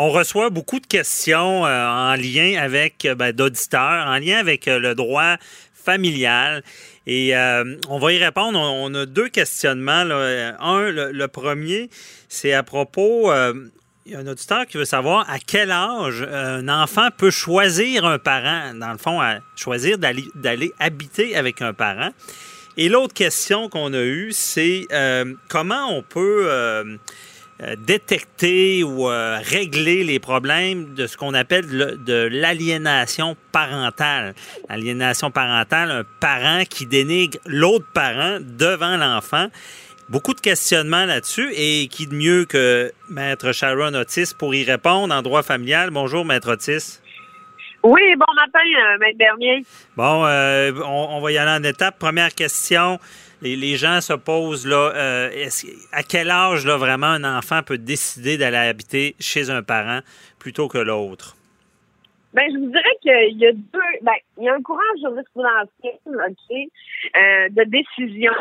On reçoit beaucoup de questions euh, en lien avec euh, ben, d'auditeurs, en lien avec euh, le droit familial. Et on va y répondre. On, a deux questionnements. Un, le, premier, c'est à propos. il y a un auditeur qui veut savoir à quel âge un enfant peut choisir un parent, dans le fond, choisir d'aller habiter avec un parent. Et l'autre question qu'on a eue, c'est comment on peut euh, détecter ou euh, régler les problèmes de ce qu'on appelle de l'aliénation parentale. L'aliénation parentale, un parent qui dénigre l'autre parent devant l'enfant. Beaucoup de questionnements là-dessus et qui de mieux que Maître Sharon Otis pour y répondre en droit familial. Bonjour, Maître Otis. Oui, bon matin, euh, Maître Bernier. Bon, on, on, va y aller en étape. Première question les, gens se posent là, euh, à quel âge là, vraiment un enfant peut décider d'aller habiter chez un parent plutôt que l'autre? Ben, je vous dirais qu'il y a deux, ben, il y a un courant jurisprudentiel, OK, euh, de décision.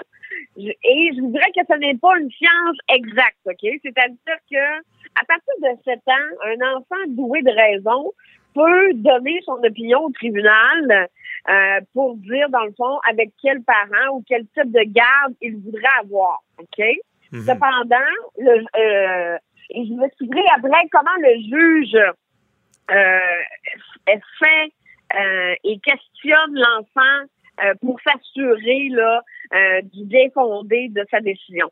Et je vous dirais que ce n'est pas une science exacte, OK? C'est-à-dire que, à partir de 7 ans, un enfant doué de raison peut donner son opinion au tribunal euh, pour dire, dans le fond, avec quel parent ou quel type de garde il voudrait avoir. OK? Mhm. Cependant, le, euh, et je vous expliquerai après comment le juge euh, fait euh, et questionne l'enfant pour s'assurer là euh, du bien fondé de sa décision.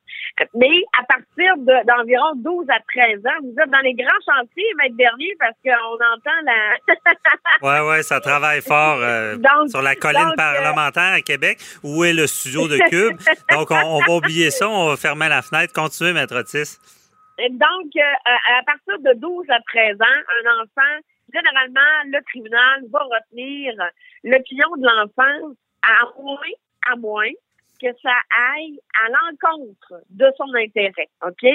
Mais à partir d'environ 12 à 13 ans, vous êtes dans les grands chantiers, maître dernier, parce qu'on entend la... ouais, ouais, ça travaille fort euh, sur la colline parlementaire à Québec. Où est le studio de Cube? Donc, on, va oublier ça, on va fermer la fenêtre. Continuez, maître Otis. Donc, à partir de 12 à 13 ans, un enfant, généralement, le tribunal va retenir l'opinion de l'enfant à moins, à moins que ça aille à l'encontre de son intérêt, OK?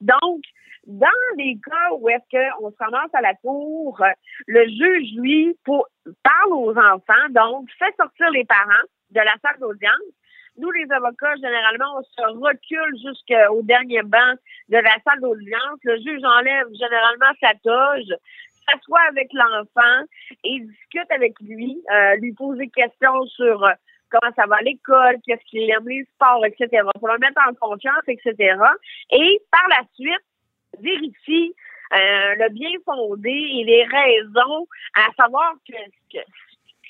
Donc, dans les cas où est-ce qu'on se ramasse à la cour, le juge, lui, parle aux enfants, donc fait sortir les parents de la salle d'audience. Nous, les avocats, généralement, on se recule jusqu'au dernier banc de la salle d'audience. Le juge enlève généralement sa toge, s'assoit avec l'enfant et discute avec lui, euh, lui pose des questions sur euh, comment ça va à l'école, qu'est-ce qu'il aime les sports, etc. Pour le mettre en confiance, etc. Et par la suite, vérifie euh, le bien fondé et les raisons à savoir que, que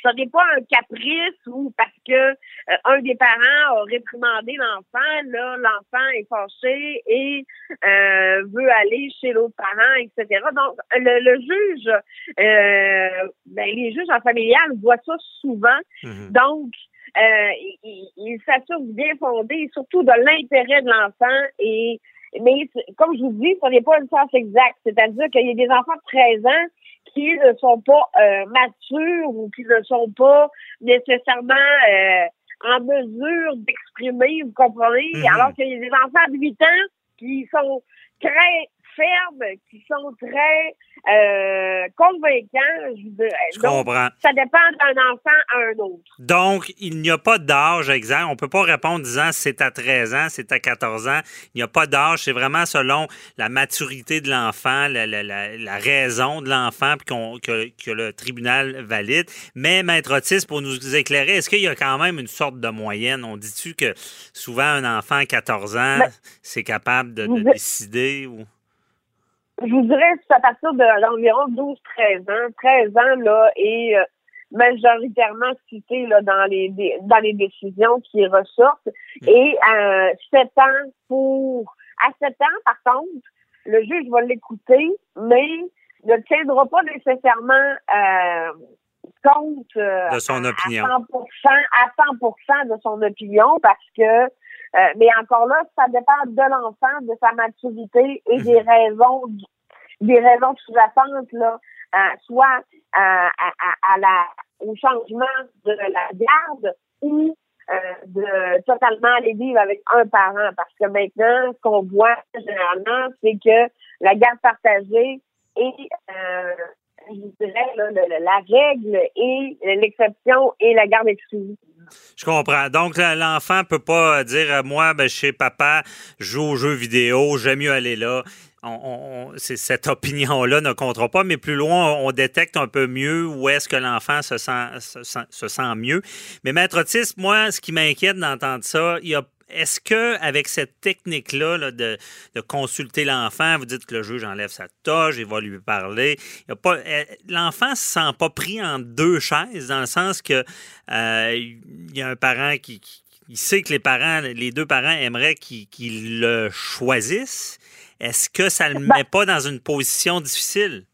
ce n'est pas un caprice ou parce que euh, un des parents a réprimandé l'enfant, là, l'enfant est fâché et euh, veut aller chez l'autre parent, etc. Donc, le, juge, euh, ben, les juges en familial voient ça souvent. Mm-hmm. Donc, euh, il, il s'assure bien fondé, surtout de l'intérêt de l'enfant et mais comme je vous dis, ce n'est pas une science exacte. C'est-à-dire qu'il y a des enfants de 13 ans qui ne sont pas euh, matures ou qui ne sont pas nécessairement euh, en mesure d'exprimer, vous comprenez? Mhm. Alors qu'il y a des enfants de 8 ans qui sont très fermes, qui sont très euh, convaincants. Je, comprends. Ça dépend d'un enfant à un autre. Donc, il n'y a pas d'âge exact. On ne peut pas répondre en disant c'est à 13 ans, c'est à 14 ans. Il n'y a pas d'âge. C'est vraiment selon la maturité de l'enfant, la, raison de l'enfant que, que, le tribunal valide. Mais, Maître Otis, pour nous éclairer, est-ce qu'il y a quand même une sorte de moyenne? On dit-tu que souvent un enfant à 14 ans, ben, c'est capable de, de décider ou je vous dirais c'est à partir d'environ 12-13 ans. 13 ans, là, et euh, majoritairement cité là, dans les dans les décisions qui ressortent. Mm. Et euh, 7 ans pour à 7 ans, par contre, le juge va l'écouter, mais ne tiendra pas nécessairement euh, compte euh, de son opinion. À 100%, à 100% de son opinion parce que euh, mais encore là, ça dépend de l'enfant, de sa maturité et des mhm. raisons des raisons sous-jacentes là soit à, à, la, au changement de la garde ou de totalement aller vivre avec un parent. Parce que maintenant, ce qu'on voit généralement, c'est que la garde partagée est je dirais, la règle et l'exception et la garde exclusive. Je comprends. Donc, l'enfant peut pas dire, euh, moi, ben, chez papa, je joue aux jeux vidéo, j'aime mieux aller là. On, cette opinion-là ne comptera pas, mais plus loin, on détecte un peu mieux où est-ce que l'enfant se sent, se sent, mieux. Mais Maître Otis, moi, ce qui m'inquiète d'entendre ça, il y a est-ce que avec cette technique-là de, consulter l'enfant, vous dites que le juge enlève sa toge, il va lui parler, eh, l'enfant ne se sent pas pris en deux chaises, dans le sens que euh, il y a un parent qui, sait que les parents, les deux parents aimeraient qu'il le choisisse. Est-ce que ça ne le ben met pas dans une position difficile?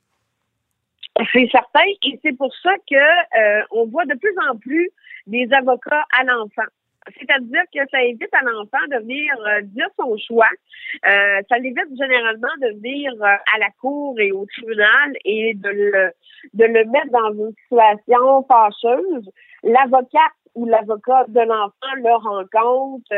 C'est certain, et c'est pour ça que euh, on voit de plus en plus des avocats à l'enfant. C'est-à-dire que ça évite à l'enfant de venir euh, dire son choix. Euh, ça l'évite généralement de venir euh, à la cour et au tribunal et de le, de le mettre dans une situation fâcheuse. L'avocat ou l'avocat de l'enfant le rencontre,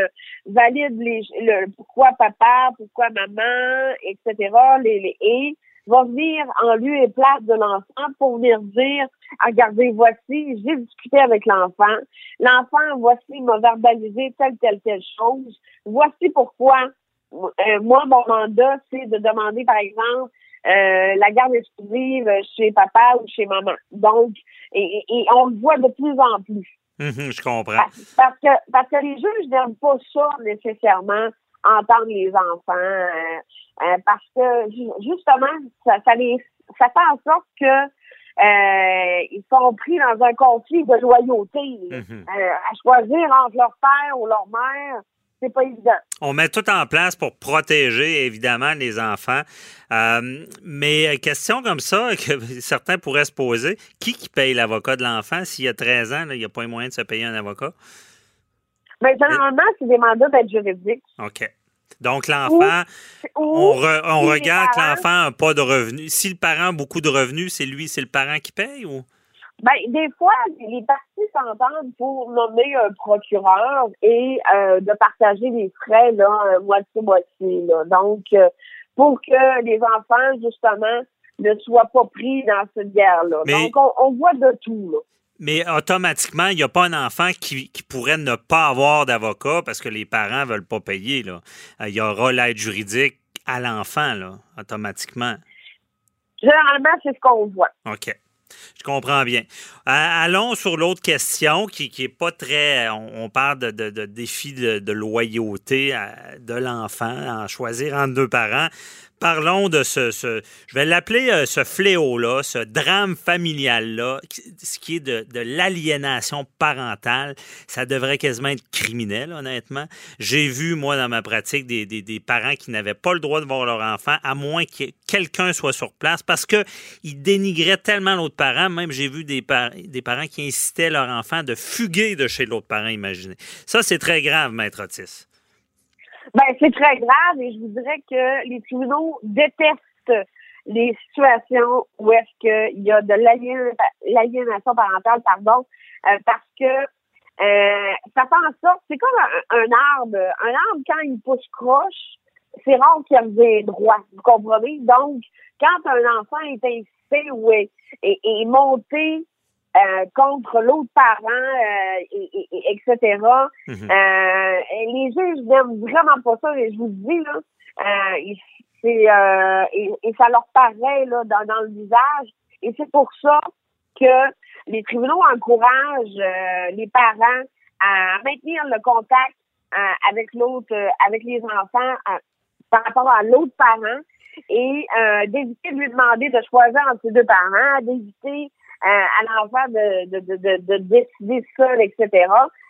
valide les, le, pourquoi papa, pourquoi maman, etc. Les, les, et va venir en lieu et place de l'enfant pour venir dire, regardez, voici, j'ai discuté avec l'enfant. L'enfant, voici, m'a verbalisé telle, telle, telle chose. Voici pourquoi, euh, moi, mon mandat, c'est de demander, par exemple, euh, la garde exclusive chez papa ou chez maman. Donc, et, on le voit de plus en plus. Mhm, je comprends. Parce que, parce que les juges n'aiment pas ça nécessairement entendre les enfants euh, euh, parce que justement ça ça, les, ça fait en sorte que euh, ils sont pris dans un conflit de loyauté mm-hmm. à choisir entre leur père ou leur mère c'est pas évident. On met tout en place pour protéger, évidemment, les enfants. mais question comme ça, que certains pourraient se poser, qui qui paye l'avocat de l'enfant? S'il y a 13 ans, il n'y a pas moyen de se payer un avocat? Bien, généralement, c'est des mandats d'aide juridique. OK. Donc, l'enfant, on, regarde que l'enfant n'a pas de revenus. Si le parent a beaucoup de revenus, c'est lui, c'est le parent qui paye ou? Ben, des fois, les parties s'entendent pour nommer un procureur et euh, de partager les frais, là, moitié-moitié, Donc, euh, pour que les enfants, justement, ne soient pas pris dans cette guerre-là. Donc, on, on, voit de tout, là. Mais automatiquement, il n'y a pas un enfant qui, pourrait ne pas avoir d'avocat parce que les parents ne veulent pas payer. Là. Euh, il y aura l'aide juridique à l'enfant, là, automatiquement. Généralement, c'est ce qu'on voit. OK. Je comprends bien. Allons sur l'autre question qui n'est pas très. On, parle de, de, défi de, loyauté euh, de l'enfant, en choisir entre deux parents. Parlons de ce, je vais l'appeler euh, ce fléau-là, ce drame familial-là, ce qui est de, l'aliénation parentale. Ça devrait quasiment être criminel, honnêtement. J'ai vu, moi, dans ma pratique, des, parents qui n'avaient pas le droit de voir leur enfant, à moins que quelqu'un soit sur place, parce qu'ils dénigraient tellement l'autre parent. Même j'ai vu des, des parents qui incitaient leur enfant de fuguer de chez l'autre parent, imaginez. Ça, c'est très grave, Maître Otis. Ben, c'est très grave et je vous dirais que les tribunaux détestent les situations où est-ce qu'il y a de l'aliénation parentale, pardon, euh, parce que euh, ça fait en sorte, c'est comme un, arbre. Un arbre, quand il pousse croche, c'est rare qu'il ait droit, vous comprenez? Donc, quand un enfant est incité ou est, est monté euh, contre l'autre parent, euh, et, etc. Mhm. Euh, les juges n'aiment vraiment pas ça, et je vous dis, là, c'est, et, ça leur paraît là, dans, dans le visage. Et c'est pour ça que les tribunaux encouragent les parents à maintenir le contact avec l'autre, avec les enfants par rapport à l'autre parent et d'éviter de lui demander de choisir entre ces deux parents, d'éviter à, l'enfant de, de, de, de, décider seul, etc.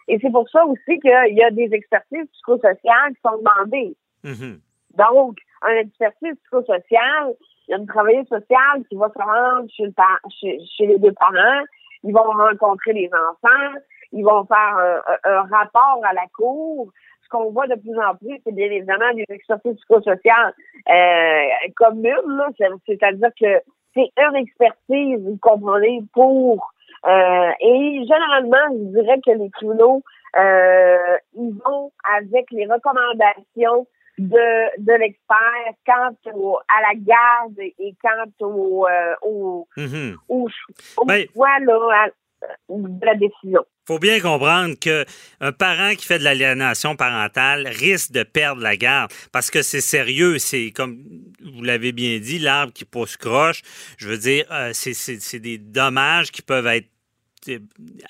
Et c'est pour ça aussi qu'il y a des expertises psychosociales qui sont demandées. Mm-hmm. Donc, un expertise psychosociale, il y a une travailleuse sociale qui va se rendre chez, chez, chez, les deux parents, ils vont rencontrer les enfants, ils vont faire un, rapport à la cour. Ce qu'on voit de plus en plus, c'est bien évidemment des expertises psychosociales euh, communes, c'est-à-dire que c'est une expertise, vous comprenez, pour euh, et généralement, je dirais que les tribunaux, euh, ils vont avec les recommandations de, de l'expert quant au, à la garde et quant au, euh, au, Mhm. au, au Ben- choix là, à- de la décision. faut bien comprendre que un parent qui fait de l'aliénation parentale risque de perdre la garde parce que c'est sérieux. C'est comme vous l'avez bien dit, l'arbre qui pousse croche. Je veux dire, euh, c'est- des dommages qui peuvent être euh,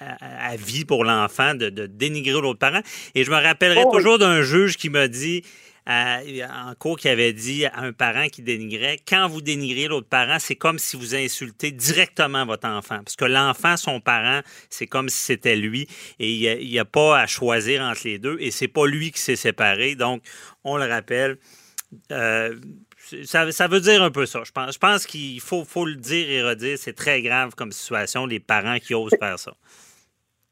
à, à vie pour l'enfant de, de dénigrer l'autre parent. Et je me rappellerai Oh oui. toujours d'un juge qui m'a dit euh, en cours qui avait dit à un parent qui dénigrait quand vous dénigrez l'autre parent, c'est comme si vous insultez directement votre enfant. Parce que l'enfant, son parent, c'est comme si c'était lui. Et il n'y a, pas à choisir entre les deux. Et c'est pas lui qui s'est séparé. Donc, on le rappelle. euh, ça, veut dire un peu ça. Je pense, je pense qu'il faut, le dire et redire. C'est très grave comme situation, les parents qui osent faire ça.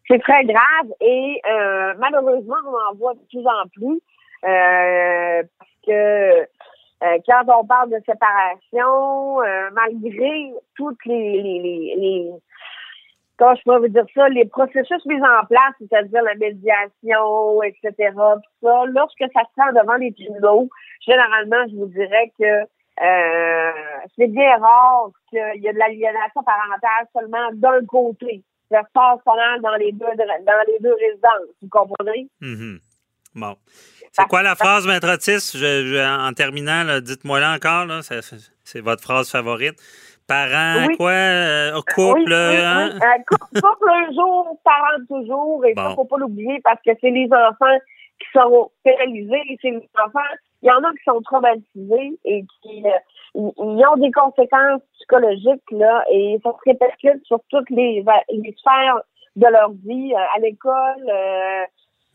C'est très grave et euh, malheureusement, on en voit de plus en plus euh, parce que euh, quand on parle de séparation, malgré toutes les comment je pourrais vous dire ça, les processus mis en place, c'est-à-dire la médiation, etc., tout ça, lorsque ça se rend devant les tribunaux, généralement, je vous dirais que euh, c'est bien rare qu'il y ait de l'aliénation parentale seulement d'un côté. Ça se passe pas mal dans les deux dans les deux résidences, vous comprenez? Mhm. Bon. C'est quoi la phrase, Maître Otis? Je- je- en terminant, dites-moi là encore. C'est votre phrase favorite. Parents, Oui. quoi? euh, couple, oui, oui, hein? Euh, couple, couple un jour, parents toujours, et ça, Bon. faut pas l'oublier parce que c'est les enfants qui sont pénalisés, c'est les enfants, il y en a qui sont traumatisés et qui euh, ils ont des conséquences psychologiques là, et ça se répercute sur toutes les, va- les sphères de leur vie, euh, à l'école, euh,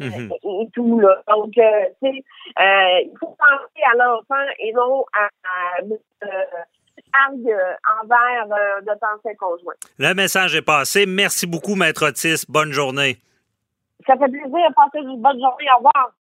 Mhm. et, et tout là. Donc, euh, tu sais, euh, il faut penser à l'enfant et non à, à euh, argue envers euh, notre ancien conjoint. Le message est passé. Merci beaucoup, Maître Otis. Bonne journée. Ça fait plaisir. Passez une bonne journée. Au revoir.